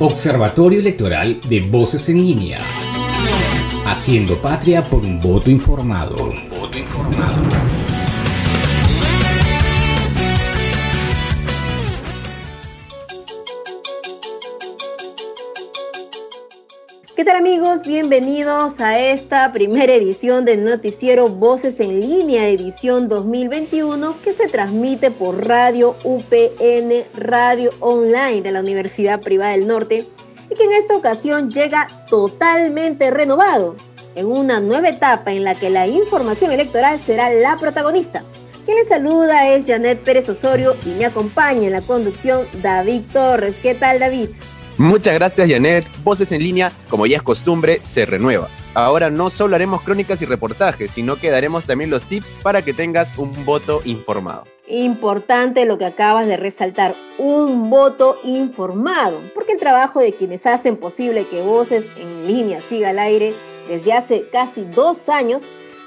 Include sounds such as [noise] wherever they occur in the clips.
Observatorio Electoral de Voces en Línea. Haciendo patria por un voto informado. un voto informado. ¿Qué tal amigos? Bienvenidos a esta primera edición del noticiero Voces en Línea, edición 2021, que se transmite por Radio UPN, Radio Online de la Universidad Privada del Norte, y que en esta ocasión llega totalmente renovado, en una nueva etapa en la que la información electoral será la protagonista. Quien les saluda es Janet Pérez Osorio y me acompaña en la conducción David Torres. ¿Qué tal David? Muchas gracias Janet. Voces en línea, como ya es costumbre, se renueva. Ahora no solo haremos crónicas y reportajes, sino que daremos también los tips para que tengas un voto informado. Importante lo que acabas de resaltar, un voto informado, porque el trabajo de quienes hacen posible que Voces en línea siga al aire desde hace casi dos años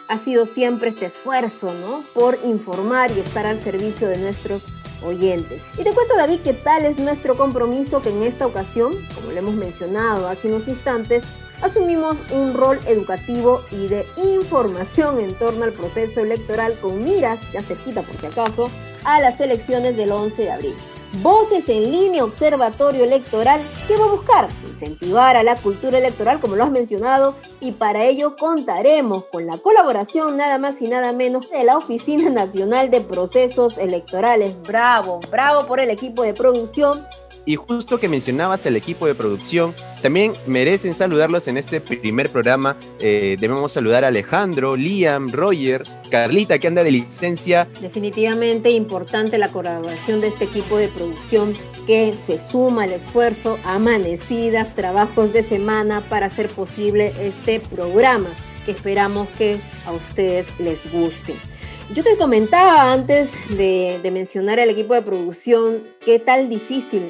ha sido siempre este esfuerzo, ¿no? Por informar y estar al servicio de nuestros oyentes. Y te cuento, David, que tal es nuestro compromiso que en esta ocasión, como lo hemos mencionado hace unos instantes, asumimos un rol educativo y de información en torno al proceso electoral con miras, ya cerquita por si acaso, a las elecciones del 11 de abril. Voces en línea, observatorio electoral, ¿qué va a buscar? Incentivar a la cultura electoral, como lo has mencionado, y para ello contaremos con la colaboración nada más y nada menos de la Oficina Nacional de Procesos Electorales. Bravo, bravo por el equipo de producción y justo que mencionabas el equipo de producción, también merecen saludarlos en este primer programa. Eh, debemos saludar a Alejandro, Liam, Roger, Carlita, que anda de licencia. Definitivamente importante la colaboración de este equipo de producción que se suma al esfuerzo, amanecidas, trabajos de semana para hacer posible este programa que esperamos que a ustedes les guste. Yo te comentaba antes de, de mencionar el equipo de producción qué tal difícil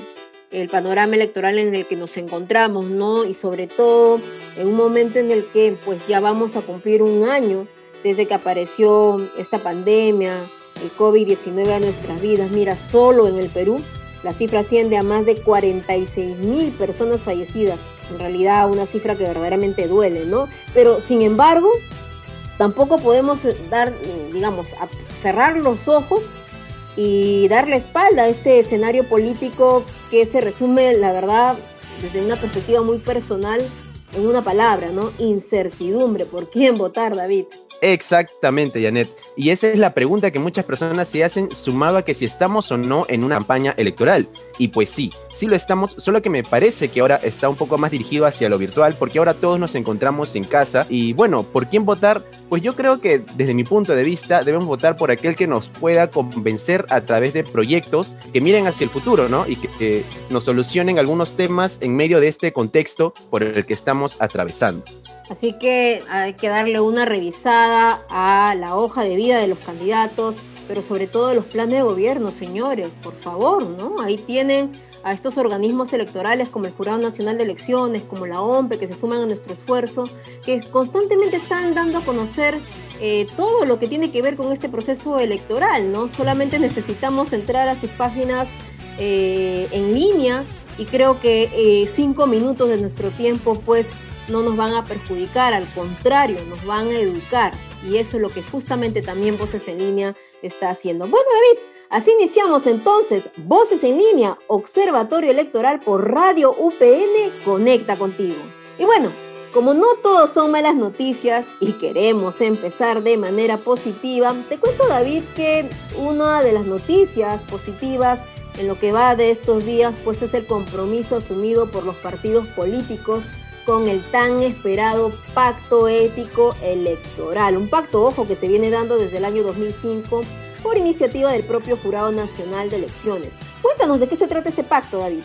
el panorama electoral en el que nos encontramos, ¿no? Y sobre todo en un momento en el que pues ya vamos a cumplir un año desde que apareció esta pandemia, el COVID-19 a nuestras vidas. Mira, solo en el Perú la cifra asciende a más de 46 mil personas fallecidas. En realidad una cifra que verdaderamente duele, ¿no? Pero sin embargo, tampoco podemos dar, digamos, cerrar los ojos y dar la espalda a este escenario político que se resume, la verdad, desde una perspectiva muy personal, en una palabra, ¿no? Incertidumbre. ¿Por quién votar, David? Exactamente, Janet. Y esa es la pregunta que muchas personas se hacen sumado a que si estamos o no en una campaña electoral. Y pues sí, sí lo estamos, solo que me parece que ahora está un poco más dirigido hacia lo virtual porque ahora todos nos encontramos en casa. Y bueno, ¿por quién votar? Pues yo creo que desde mi punto de vista debemos votar por aquel que nos pueda convencer a través de proyectos que miren hacia el futuro, ¿no? Y que nos solucionen algunos temas en medio de este contexto por el que estamos atravesando. Así que hay que darle una revisada a la hoja de vida de los candidatos, pero sobre todo los planes de gobierno, señores, por favor, ¿no? Ahí tienen a estos organismos electorales como el Jurado Nacional de Elecciones, como la OMPE, que se suman a nuestro esfuerzo, que constantemente están dando a conocer eh, todo lo que tiene que ver con este proceso electoral, ¿no? Solamente necesitamos entrar a sus páginas eh, en línea y creo que eh, cinco minutos de nuestro tiempo, pues, no nos van a perjudicar, al contrario, nos van a educar. Y eso es lo que justamente también Voces en Línea está haciendo. Bueno, David, así iniciamos entonces Voces en Línea, Observatorio Electoral por Radio UPN, Conecta contigo. Y bueno, como no todos son malas noticias y queremos empezar de manera positiva, te cuento David que una de las noticias positivas en lo que va de estos días pues es el compromiso asumido por los partidos políticos con el tan esperado pacto ético electoral. Un pacto, ojo, que se viene dando desde el año 2005 por iniciativa del propio Jurado Nacional de Elecciones. Cuéntanos de qué se trata este pacto, David.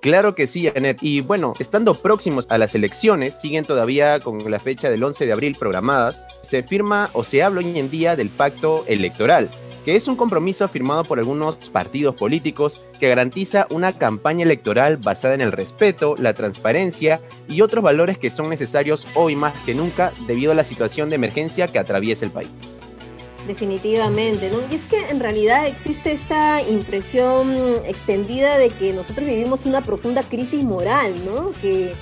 Claro que sí, Janet. Y bueno, estando próximos a las elecciones, siguen todavía con la fecha del 11 de abril programadas, se firma o se habla hoy en día del pacto electoral que es un compromiso firmado por algunos partidos políticos que garantiza una campaña electoral basada en el respeto, la transparencia y otros valores que son necesarios hoy más que nunca debido a la situación de emergencia que atraviesa el país. Definitivamente, ¿no? Y es que en realidad existe esta impresión extendida de que nosotros vivimos una profunda crisis moral, ¿no? Que,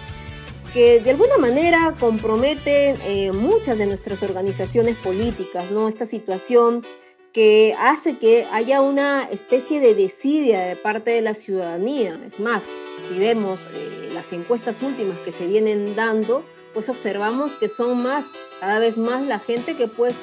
que de alguna manera compromete eh, muchas de nuestras organizaciones políticas, ¿no? Esta situación que hace que haya una especie de desidia de parte de la ciudadanía. Es más, si vemos eh, las encuestas últimas que se vienen dando, pues observamos que son más, cada vez más la gente que pues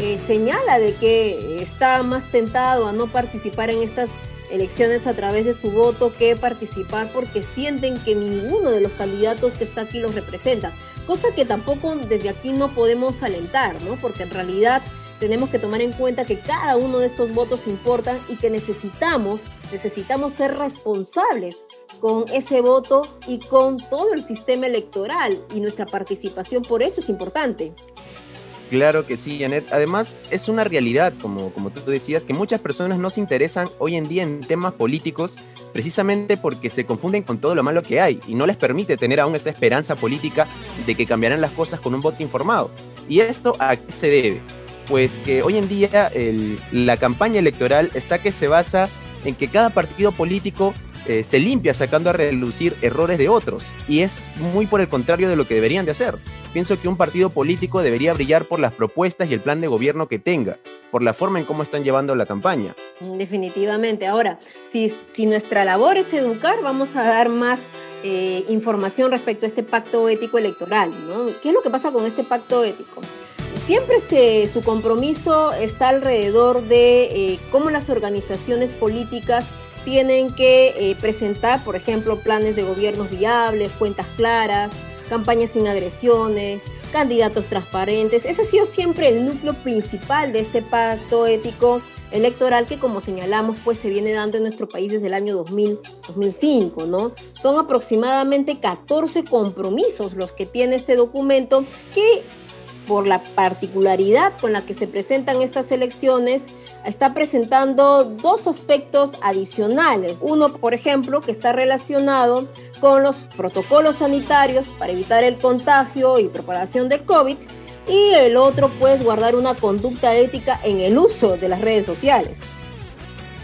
eh, señala de que está más tentado a no participar en estas elecciones a través de su voto que participar porque sienten que ninguno de los candidatos que está aquí los representa. Cosa que tampoco desde aquí no podemos alentar, ¿no? Porque en realidad tenemos que tomar en cuenta que cada uno de estos votos importan y que necesitamos, necesitamos ser responsables con ese voto y con todo el sistema electoral y nuestra participación por eso es importante. Claro que sí, Janet. Además, es una realidad, como, como tú decías, que muchas personas no se interesan hoy en día en temas políticos precisamente porque se confunden con todo lo malo que hay y no les permite tener aún esa esperanza política de que cambiarán las cosas con un voto informado. ¿Y esto a qué se debe? Pues que hoy en día la campaña electoral está que se basa en que cada partido político eh, se limpia sacando a relucir errores de otros y es muy por el contrario de lo que deberían de hacer. Pienso que un partido político debería brillar por las propuestas y el plan de gobierno que tenga, por la forma en cómo están llevando la campaña. Definitivamente. Ahora, si, si nuestra labor es educar, vamos a dar más eh, información respecto a este pacto ético electoral. ¿no? ¿Qué es lo que pasa con este pacto ético? Siempre se, su compromiso está alrededor de eh, cómo las organizaciones políticas tienen que eh, presentar, por ejemplo, planes de gobiernos viables, cuentas claras, campañas sin agresiones, candidatos transparentes. Ese ha sido siempre el núcleo principal de este pacto ético electoral que como señalamos pues se viene dando en nuestro país desde el año 2000, 2005, ¿no? Son aproximadamente 14 compromisos los que tiene este documento que por la particularidad con la que se presentan estas elecciones está presentando dos aspectos adicionales. Uno, por ejemplo, que está relacionado con los protocolos sanitarios para evitar el contagio y propagación del COVID. Y el otro, pues, guardar una conducta ética en el uso de las redes sociales.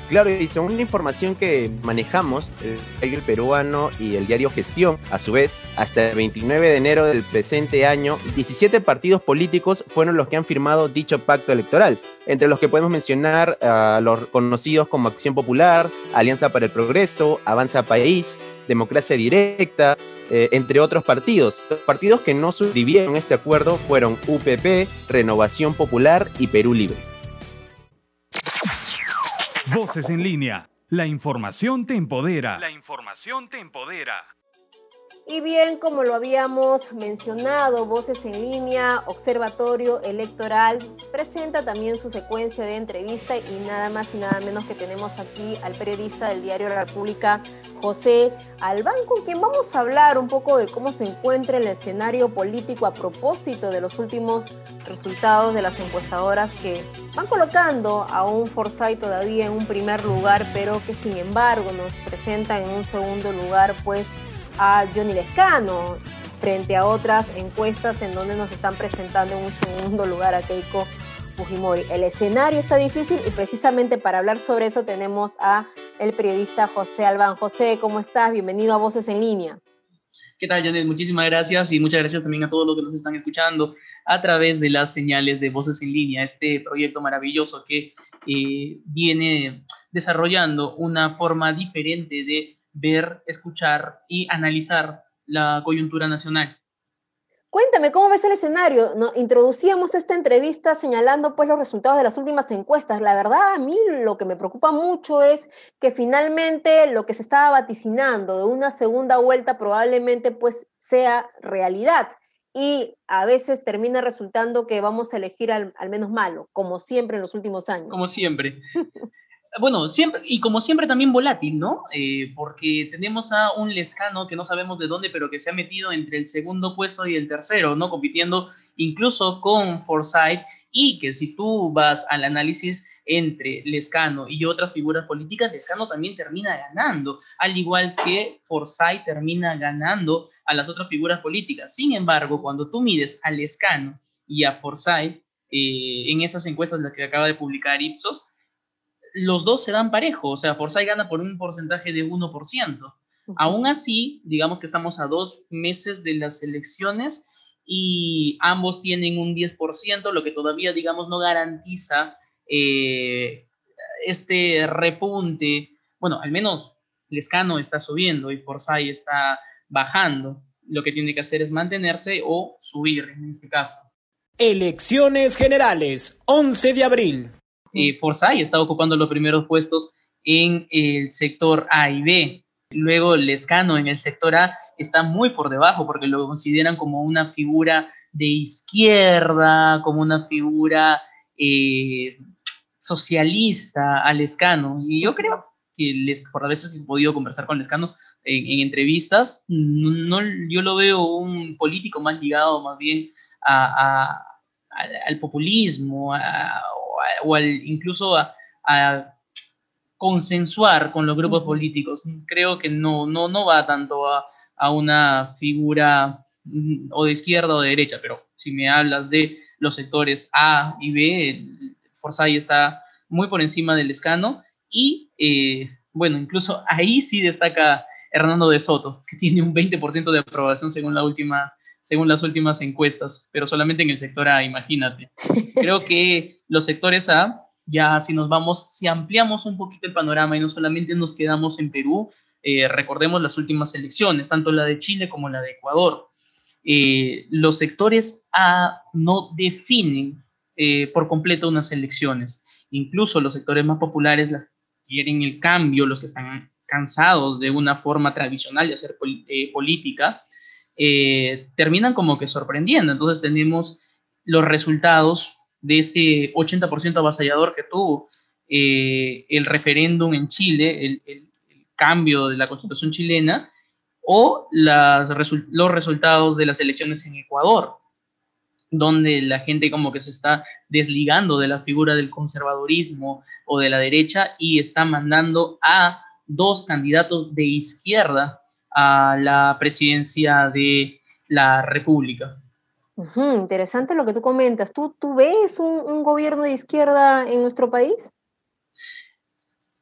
Claro, y según una información que manejamos, el peruano y el diario Gestión, a su vez, hasta el 29 de enero del presente año, 17 partidos políticos fueron los que han firmado dicho pacto electoral, entre los que podemos mencionar a los conocidos como Acción Popular, Alianza para el Progreso, Avanza País, Democracia Directa, eh, entre otros partidos. Los partidos que no suscribieron este acuerdo fueron UPP, Renovación Popular y Perú Libre. Voces en línea. La información te empodera. La información te empodera. Y bien, como lo habíamos mencionado, Voces en línea, Observatorio Electoral, presenta también su secuencia de entrevista y nada más y nada menos que tenemos aquí al periodista del diario La República, José Albán, con quien vamos a hablar un poco de cómo se encuentra el escenario político a propósito de los últimos resultados de las encuestadoras que van colocando a un Forsyth todavía en un primer lugar, pero que sin embargo nos presentan en un segundo lugar, pues a Johnny Lescano frente a otras encuestas en donde nos están presentando en un segundo lugar a Keiko Fujimori. El escenario está difícil y precisamente para hablar sobre eso tenemos a el periodista José Albán. José, ¿cómo estás? Bienvenido a Voces en Línea. ¿Qué tal, Janet? Muchísimas gracias y muchas gracias también a todos los que nos están escuchando a través de las señales de Voces en Línea, este proyecto maravilloso que eh, viene desarrollando una forma diferente de ver, escuchar y analizar la coyuntura nacional. Cuéntame, ¿cómo ves el escenario? ¿No? Introducíamos esta entrevista señalando pues los resultados de las últimas encuestas. La verdad, a mí lo que me preocupa mucho es que finalmente lo que se estaba vaticinando de una segunda vuelta probablemente pues sea realidad y a veces termina resultando que vamos a elegir al, al menos malo, como siempre en los últimos años. Como siempre. [laughs] bueno, siempre, y como siempre también volátil, ¿no? Eh, porque tenemos a un Lescano que no sabemos de dónde, pero que se ha metido entre el segundo puesto y el tercero, ¿no? Compitiendo incluso con Forsyth, y que si tú vas al análisis entre Lescano y otras figuras políticas, Lescano también termina ganando, al igual que Forsyth termina ganando a las otras figuras políticas. Sin embargo, cuando tú mides a Lescano y a Forsyth, eh, en estas encuestas, las que acaba de publicar Ipsos, los dos se dan parejo, o sea, Forsyth gana por un porcentaje de 1%. Aún así, digamos que estamos a dos meses de las elecciones y ambos tienen un 10%, lo que todavía, digamos, no garantiza eh, este repunte. Bueno, al menos Lescano está subiendo y Forsyth está bajando. Lo que tiene que hacer es mantenerse o subir en este caso. Elecciones generales, 11 de abril. Eh, Forsyth está ocupando los primeros puestos en el sector A y B. Luego Lescano en el sector A está muy por debajo porque lo consideran como una figura de izquierda, como una figura eh, socialista a Lescano. Y yo creo que les, por las veces que he podido conversar con Lescano en, entrevistas, no, yo lo veo un político más ligado más bien al populismo o, al, incluso a, consensuar con los grupos políticos. Creo que no, no, no va tanto a, a una figura mm, o de izquierda o de derecha, pero si me hablas de los sectores A y B, Forsyth está muy por encima del escano y eh, bueno, incluso ahí sí destaca Hernando de Soto, que tiene un 20% de aprobación según, la última, según las últimas encuestas, pero solamente en el sector A, imagínate. [laughs] Creo que los sectores A, ya si nos vamos, si ampliamos un poquito el panorama y no solamente nos quedamos en Perú, eh, recordemos las últimas elecciones, tanto la de Chile como la de Ecuador. Eh, los sectores A no definen eh, por completo unas elecciones. Incluso los sectores más populares quieren el cambio, los que están cansados de una forma tradicional de hacer política, terminan como que sorprendiendo. Entonces tenemos los resultados de ese 80% avasallador que tuvo el referéndum en Chile, el, cambio de la constitución chilena o los resultados de las elecciones en Ecuador, donde la gente como que se está desligando de la figura del conservadurismo o de la derecha y está mandando a dos candidatos de izquierda a la presidencia de la República. interesante lo que tú comentas. ¿Tú, tú ves un, un, gobierno de izquierda en nuestro país?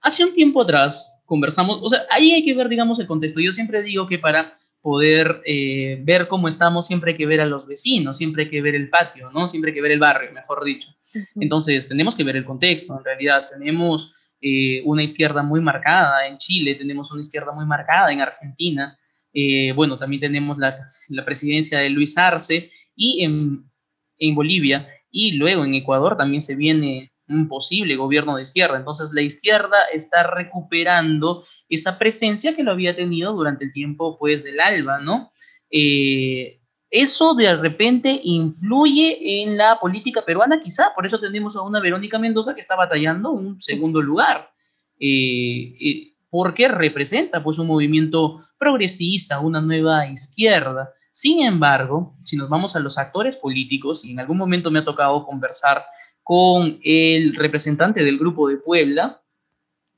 Hace un tiempo atrás conversamos, o sea, ahí hay que ver, digamos, el contexto. Yo siempre digo que para poder eh, ver cómo estamos, siempre hay que ver a los vecinos, siempre hay que ver el patio, ¿no? Siempre hay que ver el barrio, mejor dicho. Entonces, tenemos que ver el contexto, en realidad. Tenemos eh, una izquierda muy marcada en Chile, tenemos una izquierda muy marcada en Argentina. Eh, bueno, también tenemos la, la, presidencia de Luis Arce y en, en Bolivia. Y luego en Ecuador también se viene un posible gobierno de izquierda. Entonces la izquierda está recuperando esa presencia que lo había tenido durante el tiempo pues del ALBA, ¿no? Eh, eso de repente influye en la política peruana, quizá, por eso tenemos a una Verónica Mendoza que está batallando un segundo lugar, eh, eh, porque representa pues un movimiento progresista, una nueva izquierda. Sin embargo, si nos vamos a los actores políticos, y en algún momento me ha tocado conversar con el representante del Grupo de Puebla,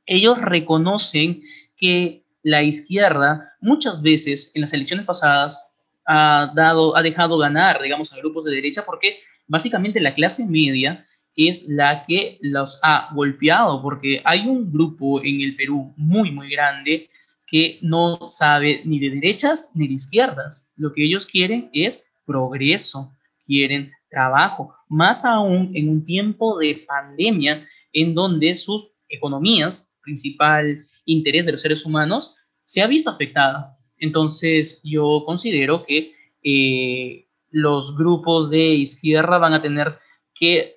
ellos reconocen que la izquierda muchas veces en las elecciones pasadas ha, dado, ha dejado ganar, digamos, a grupos de derecha porque básicamente la clase media es la que los ha golpeado, porque hay un grupo en el Perú muy, muy grande que no sabe ni de derechas ni de izquierdas. Lo que ellos quieren es progreso, quieren trabajo, más aún en un tiempo de pandemia en donde sus economías, principal interés de los seres humanos, se ha visto afectada. Entonces yo considero que eh, los grupos de izquierda van a tener que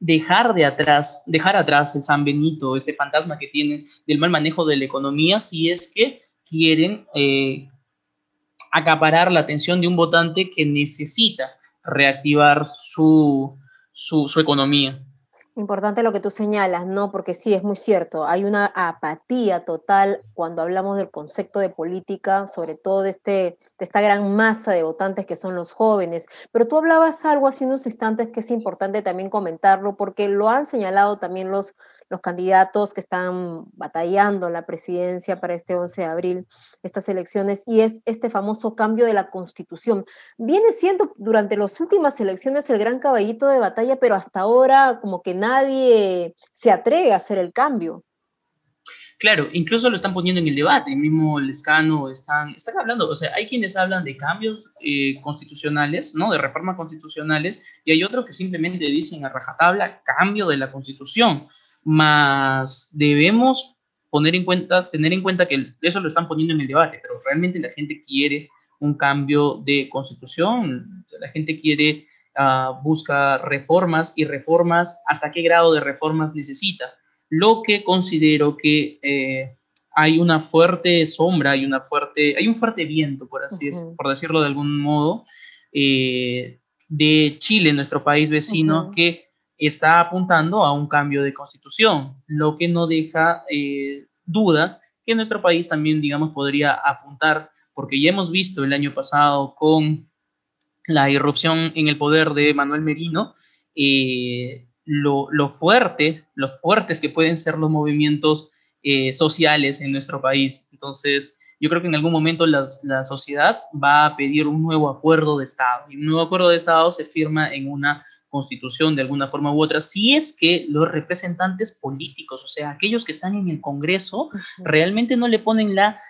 dejar de atrás, dejar atrás el San Benito, este fantasma que tienen del mal manejo de la economía, si es que quieren eh, acaparar la atención de un votante que necesita reactivar su, su, economía. Importante lo que tú señalas, ¿no? Porque sí, es muy cierto, hay una apatía total cuando hablamos del concepto de política, sobre todo de, este, de esta gran masa de votantes que son los jóvenes. Pero tú hablabas algo hace unos instantes que es importante también comentarlo, porque lo han señalado también los, los candidatos que están batallando la presidencia para este 11 de abril, estas elecciones, y es este famoso cambio de la constitución. Viene siendo durante las últimas elecciones el gran caballito de batalla, pero hasta ahora como que nadie se atreve a hacer el cambio. Claro, incluso lo están poniendo en el debate, mismo Lescano están, están hablando, o sea, hay quienes hablan de cambios eh, constitucionales, ¿no? De reformas constitucionales, y hay otros que simplemente dicen a rajatabla cambio de la constitución, más debemos poner en cuenta, tener en cuenta que eso lo están poniendo en el debate, pero realmente la gente quiere un cambio de constitución, la gente quiere, uh, busca reformas y reformas, ¿hasta qué grado de reformas necesita? lo que considero que eh, hay una fuerte sombra, hay, una fuerte, hay un fuerte viento, por, así por decirlo de algún modo, eh, de Chile, nuestro país vecino, que está apuntando a un cambio de constitución, lo que no deja eh, duda que nuestro país también, digamos, podría apuntar, porque ya hemos visto el año pasado con la irrupción en el poder de Manuel Merino, lo, fuerte, lo fuertes que pueden ser los movimientos eh, sociales en nuestro país. Entonces, yo creo que en algún momento la sociedad va a pedir un nuevo acuerdo de Estado. Y un nuevo acuerdo de Estado se firma en una constitución de alguna forma u otra, si es que los representantes políticos, o sea, aquellos que están en el Congreso, realmente no le ponen la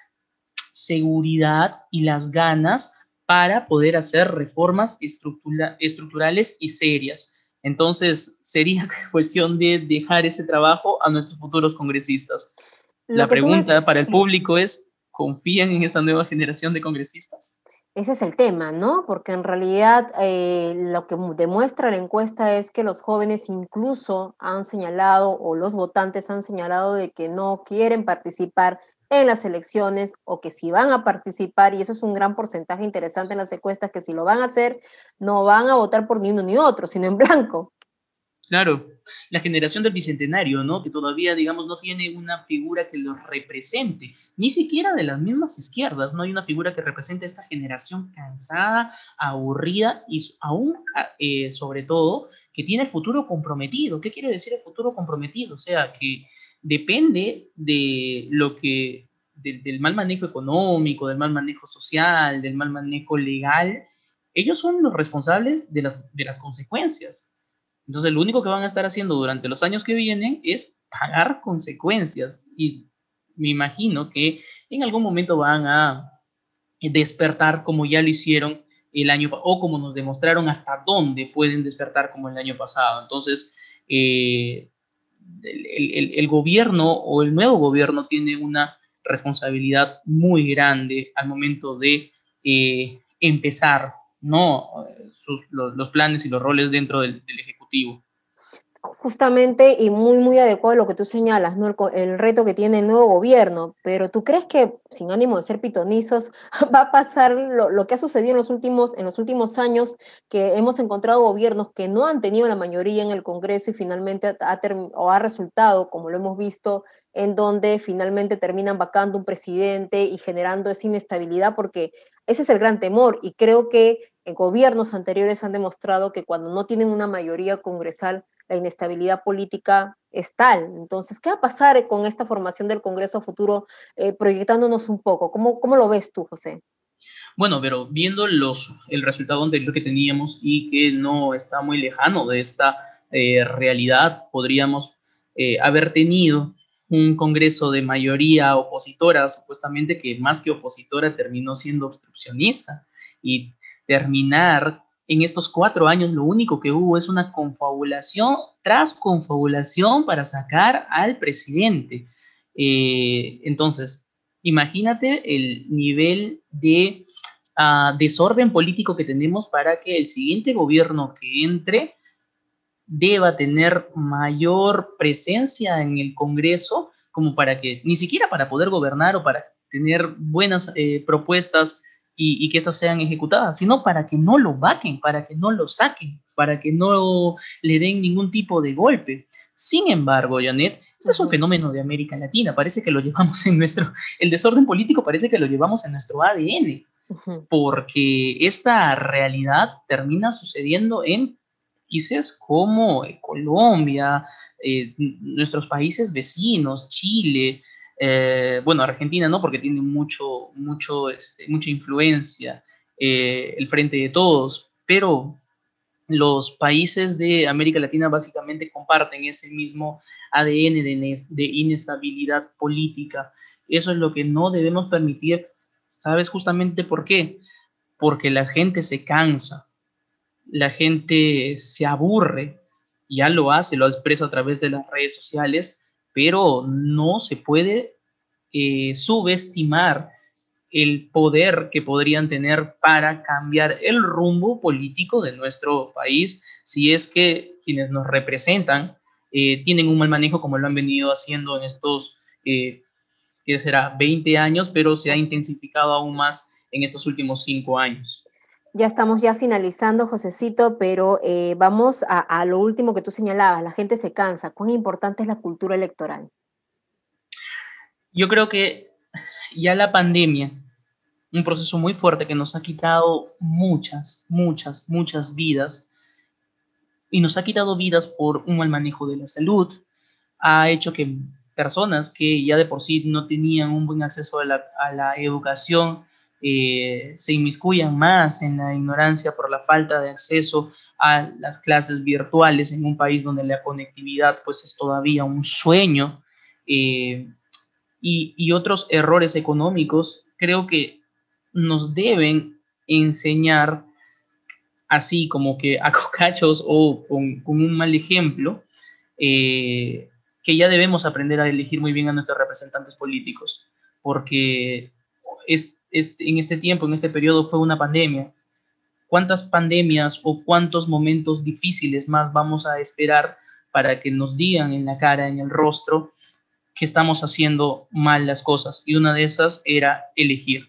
seguridad y las ganas para poder hacer reformas estructurales y serias. Entonces, sería [laughs] cuestión de dejar ese trabajo a nuestros futuros congresistas. la pregunta para el [laughs] público es, ¿confían en esta nueva generación de congresistas? Ese es el tema, ¿no? Porque en realidad eh, lo que demuestra la encuesta es que los jóvenes incluso han señalado o los votantes han señalado de que no quieren participar en las elecciones o que si van a participar, y eso es un gran porcentaje interesante en las encuestas, que si lo van a hacer, no van a votar por ni uno ni otro, sino en blanco. Claro, la generación del bicentenario, ¿no? Que todavía, digamos, no tiene una figura que los represente, ni siquiera de las mismas izquierdas, no hay una figura que represente a esta generación cansada, aburrida y aún, eh, sobre todo, que tiene el futuro comprometido. ¿Qué quiere decir el futuro comprometido? O sea, que depende de lo que, del mal manejo económico, del mal manejo social, del mal manejo legal, ellos son los responsables de las, de las consecuencias. Entonces, lo único que van a estar haciendo durante los años que vienen es pagar consecuencias. Y me imagino que en algún momento van a despertar como ya lo hicieron el año o como nos demostraron hasta dónde pueden despertar como el año pasado. Entonces, eh, el, gobierno o el nuevo gobierno tiene una responsabilidad muy grande al momento de eh, empezar ¿no? los, planes y los roles dentro del Justamente y muy, muy adecuado lo que tú señalas, ¿no? El, reto que tiene el nuevo gobierno, pero ¿tú crees que, sin ánimo de ser pitonizos, [laughs] va a pasar lo, que ha sucedido en los, últimos, en los últimos años, que hemos encontrado gobiernos que no han tenido la mayoría en el Congreso y finalmente ha, o ha resultado, como lo hemos visto, en donde finalmente terminan vacando un presidente y generando esa inestabilidad, porque ese es el gran temor y creo que gobiernos anteriores han demostrado que cuando no tienen una mayoría congresal, la inestabilidad política es tal. Entonces, ¿qué va a pasar con esta formación del Congreso futuro, eh, proyectándonos un poco? ¿Cómo, ¿Cómo lo ves tú, José? Bueno, pero viendo los, el resultado anterior que teníamos y que no está muy lejano de esta eh, realidad, podríamos eh, haber tenido un Congreso de mayoría opositora, supuestamente que más que opositora terminó siendo obstruccionista y terminar en estos cuatro años lo único que hubo es una confabulación tras confabulación para sacar al presidente. Eh, entonces, imagínate el nivel de ah, desorden político que tenemos para que el siguiente gobierno que entre deba tener mayor presencia en el Congreso, como para que, ni siquiera para poder gobernar o para tener buenas eh, propuestas y, que éstas sean ejecutadas, sino para que no lo vaquen, para que no lo saquen, para que no le den ningún tipo de golpe. Sin embargo, Janet, este es un fenómeno de América Latina, parece que lo llevamos en nuestro, el desorden político parece que lo llevamos en nuestro ADN, porque esta realidad termina sucediendo en países como Colombia, eh, nuestros países vecinos, Chile, eh, bueno, Argentina no, porque tiene mucho, mucho, este, mucha influencia, eh, el frente de todos, pero los países de América Latina básicamente comparten ese mismo ADN de, de, inestabilidad política. Eso es lo que no debemos permitir. ¿Sabes justamente por qué? Porque la gente se cansa, la gente se aburre, ya lo hace, lo expresa a través de las redes sociales, pero no se puede eh, subestimar el poder que podrían tener para cambiar el rumbo político de nuestro país si es que quienes nos representan eh, tienen un mal manejo como lo han venido haciendo en estos, eh, que será 20 años, pero se ha intensificado aún más en estos últimos cinco años. Ya estamos ya finalizando, Josecito, pero eh, vamos a, a, lo último que tú señalabas, la gente se cansa. ¿Cuán importante es la cultura electoral? Yo creo que ya la pandemia, un proceso muy fuerte que nos ha quitado muchas, muchas, muchas vidas, y nos ha quitado vidas por un mal manejo de la salud, ha hecho que personas que ya de por sí no tenían un buen acceso a la, a la educación, eh, se inmiscuyan más en la ignorancia por la falta de acceso a las clases virtuales en un país donde la conectividad pues es todavía un sueño eh, y, y, otros errores económicos, creo que nos deben enseñar así como que a [laughs] cocachos o con, con un mal ejemplo, eh, que ya debemos aprender a elegir muy bien a nuestros representantes políticos, porque es en este tiempo, en este periodo, fue una pandemia. ¿Cuántas pandemias o cuántos momentos difíciles más vamos a esperar para que nos digan en la cara, en el rostro, que estamos haciendo mal las cosas? Y una de esas era elegir.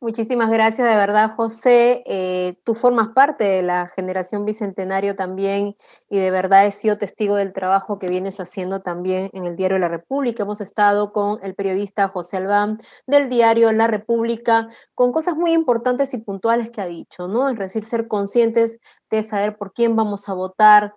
Muchísimas gracias, de verdad, José. Eh, tú formas parte de la generación Bicentenario también y de verdad he sido testigo del trabajo que vienes haciendo también en el diario La República. Hemos estado con el periodista José Albán del diario La República con cosas muy importantes y puntuales que ha dicho, ¿no? Es decir, ser conscientes de saber por quién vamos a votar,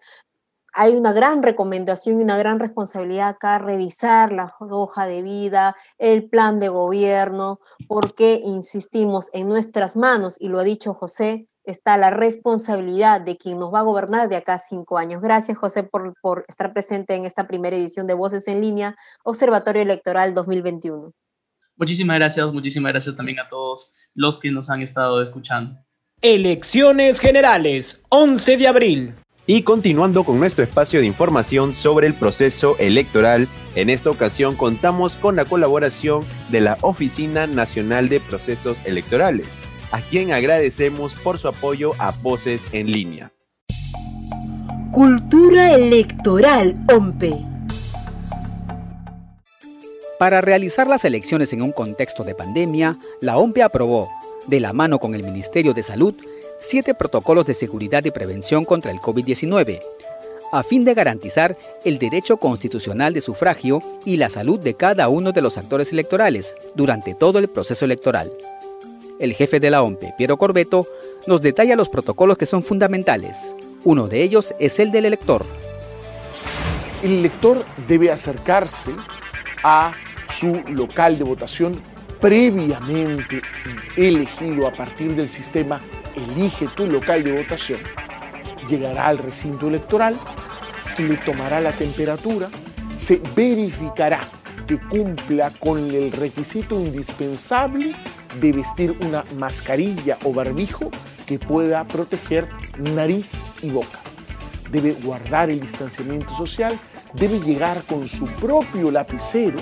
hay una gran recomendación y una gran responsabilidad acá, revisar la hoja de vida, el plan de gobierno, porque insistimos en nuestras manos, y lo ha dicho José, está la responsabilidad de quien nos va a gobernar de acá a cinco años. Gracias, José, por, por estar presente en esta primera edición de Voces en Línea, Observatorio Electoral 2021. Muchísimas gracias, muchísimas gracias también a todos los que nos han estado escuchando. Elecciones Generales, 11 de abril. Y continuando con nuestro espacio de información sobre el proceso electoral, en esta ocasión contamos con la colaboración de la Oficina Nacional de Procesos Electorales, a quien agradecemos por su apoyo a Voces en Línea. Cultura Electoral OMPE. Para realizar las elecciones en un contexto de pandemia, la OMPE aprobó, de la mano con el Ministerio de Salud, siete protocolos de seguridad y prevención contra el COVID-19, a fin de garantizar el derecho constitucional de sufragio y la salud de cada uno de los actores electorales durante todo el proceso electoral. El jefe de la OMPE, Piero Corbeto, nos detalla los protocolos que son fundamentales. Uno de ellos es el del elector. El elector debe acercarse a su local de votación previamente elegido a partir del sistema elige tu local de votación, llegará al recinto electoral, se le tomará la temperatura, se verificará que cumpla con el requisito indispensable de vestir una mascarilla o barbijo que pueda proteger nariz y boca. Debe guardar el distanciamiento social, debe llegar con su propio lapicero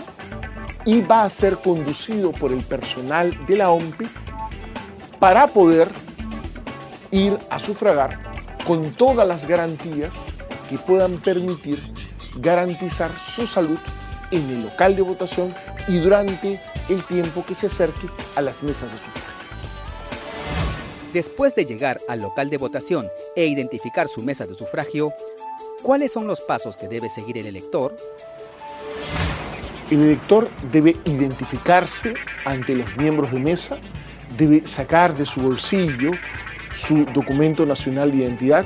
y va a ser conducido por el personal de la OMPI para poder ir a sufragar con todas las garantías que puedan permitir garantizar su salud en el local de votación y durante el tiempo que se acerque a las mesas de sufragio. Después de llegar al local de votación e identificar su mesa de sufragio, ¿cuáles son los pasos que debe seguir el elector? El elector debe identificarse ante los miembros de mesa, debe sacar de su bolsillo su documento nacional de identidad,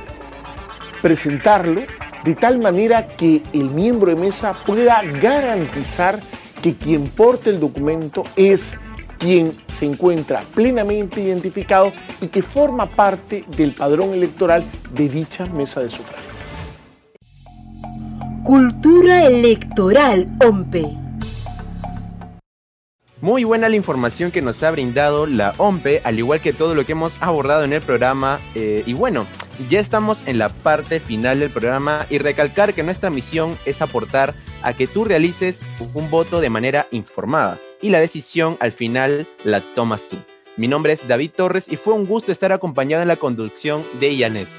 presentarlo de tal manera que el miembro de mesa pueda garantizar que quien porte el documento es quien se encuentra plenamente identificado y que forma parte del padrón electoral de dicha mesa de sufragio. Cultura electoral OMPE. Muy buena la información que nos ha brindado la OMPE, al igual que todo lo que hemos abordado en el programa. Eh, y bueno, ya estamos en la parte final del programa y recalcar que nuestra misión es aportar a que tú realices un voto de manera informada y la decisión al final la tomas tú. Mi nombre es David Torres y fue un gusto estar acompañado en la conducción de Janet.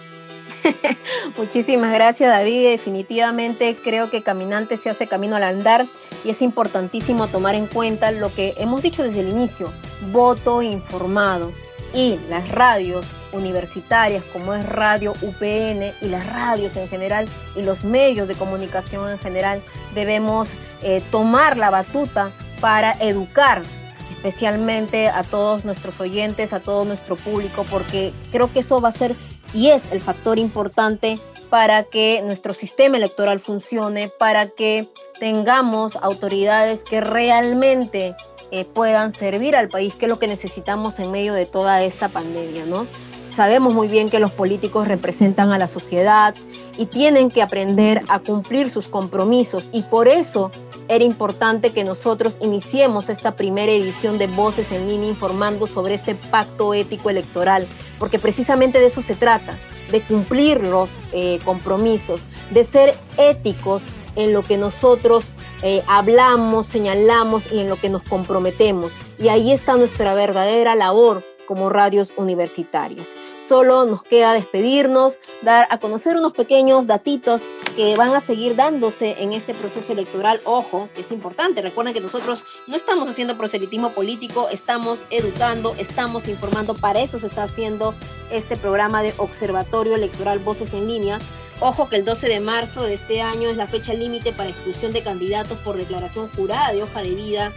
[laughs] Muchísimas gracias David. Definitivamente creo que caminante se hace camino al andar y es importantísimo tomar en cuenta lo que hemos dicho desde el inicio, voto informado. Y las radios universitarias como es Radio UPN y las radios en general y los medios de comunicación en general debemos eh, tomar la batuta para educar especialmente a todos nuestros oyentes, a todo nuestro público, porque creo que eso va a ser y es el factor importante para que nuestro sistema electoral funcione, para que tengamos autoridades que realmente eh, puedan servir al país, que es lo que necesitamos en medio de toda esta pandemia, ¿no? Sabemos muy bien que los políticos representan a la sociedad y tienen que aprender a cumplir sus compromisos y por eso era importante que nosotros iniciemos esta primera edición de Voces en línea informando sobre este pacto ético electoral, porque precisamente de eso se trata, de cumplir los eh, compromisos, de ser éticos en lo que nosotros eh, hablamos, señalamos y en lo que nos comprometemos. Y ahí está nuestra verdadera labor como radios universitarias. Solo nos queda despedirnos, dar a conocer unos pequeños datitos que van a seguir dándose en este proceso electoral. Ojo, es importante. Recuerden que nosotros no estamos haciendo proselitismo político, estamos educando, estamos informando. Para eso se está haciendo este programa de Observatorio Electoral Voces en Línea. Ojo que el 12 de marzo de este año es la fecha límite para exclusión de candidatos por declaración jurada de hoja de vida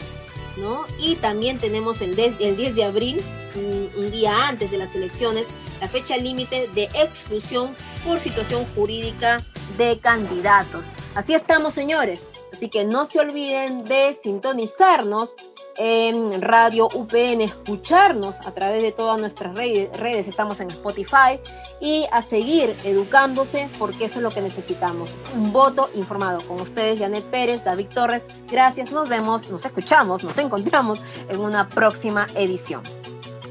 y también tenemos el 10, de abril, un, día antes de las elecciones, la fecha límite de exclusión por situación jurídica de candidatos. Así estamos, señores. Así que no se olviden de sintonizarnos en Radio UPN, escucharnos a través de todas nuestras redes, estamos en Spotify y a seguir educándose porque eso es lo que necesitamos. Un voto informado con ustedes, Janet Pérez, David Torres. Gracias, nos vemos, nos escuchamos, nos encontramos en una próxima edición.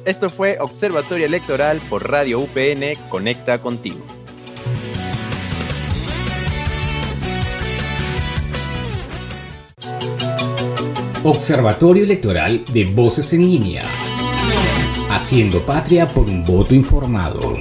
Esto fue Observatorio Electoral por Radio UPN, Conecta contigo. Observatorio Electoral de Voces en Línea. Haciendo patria por un voto informado.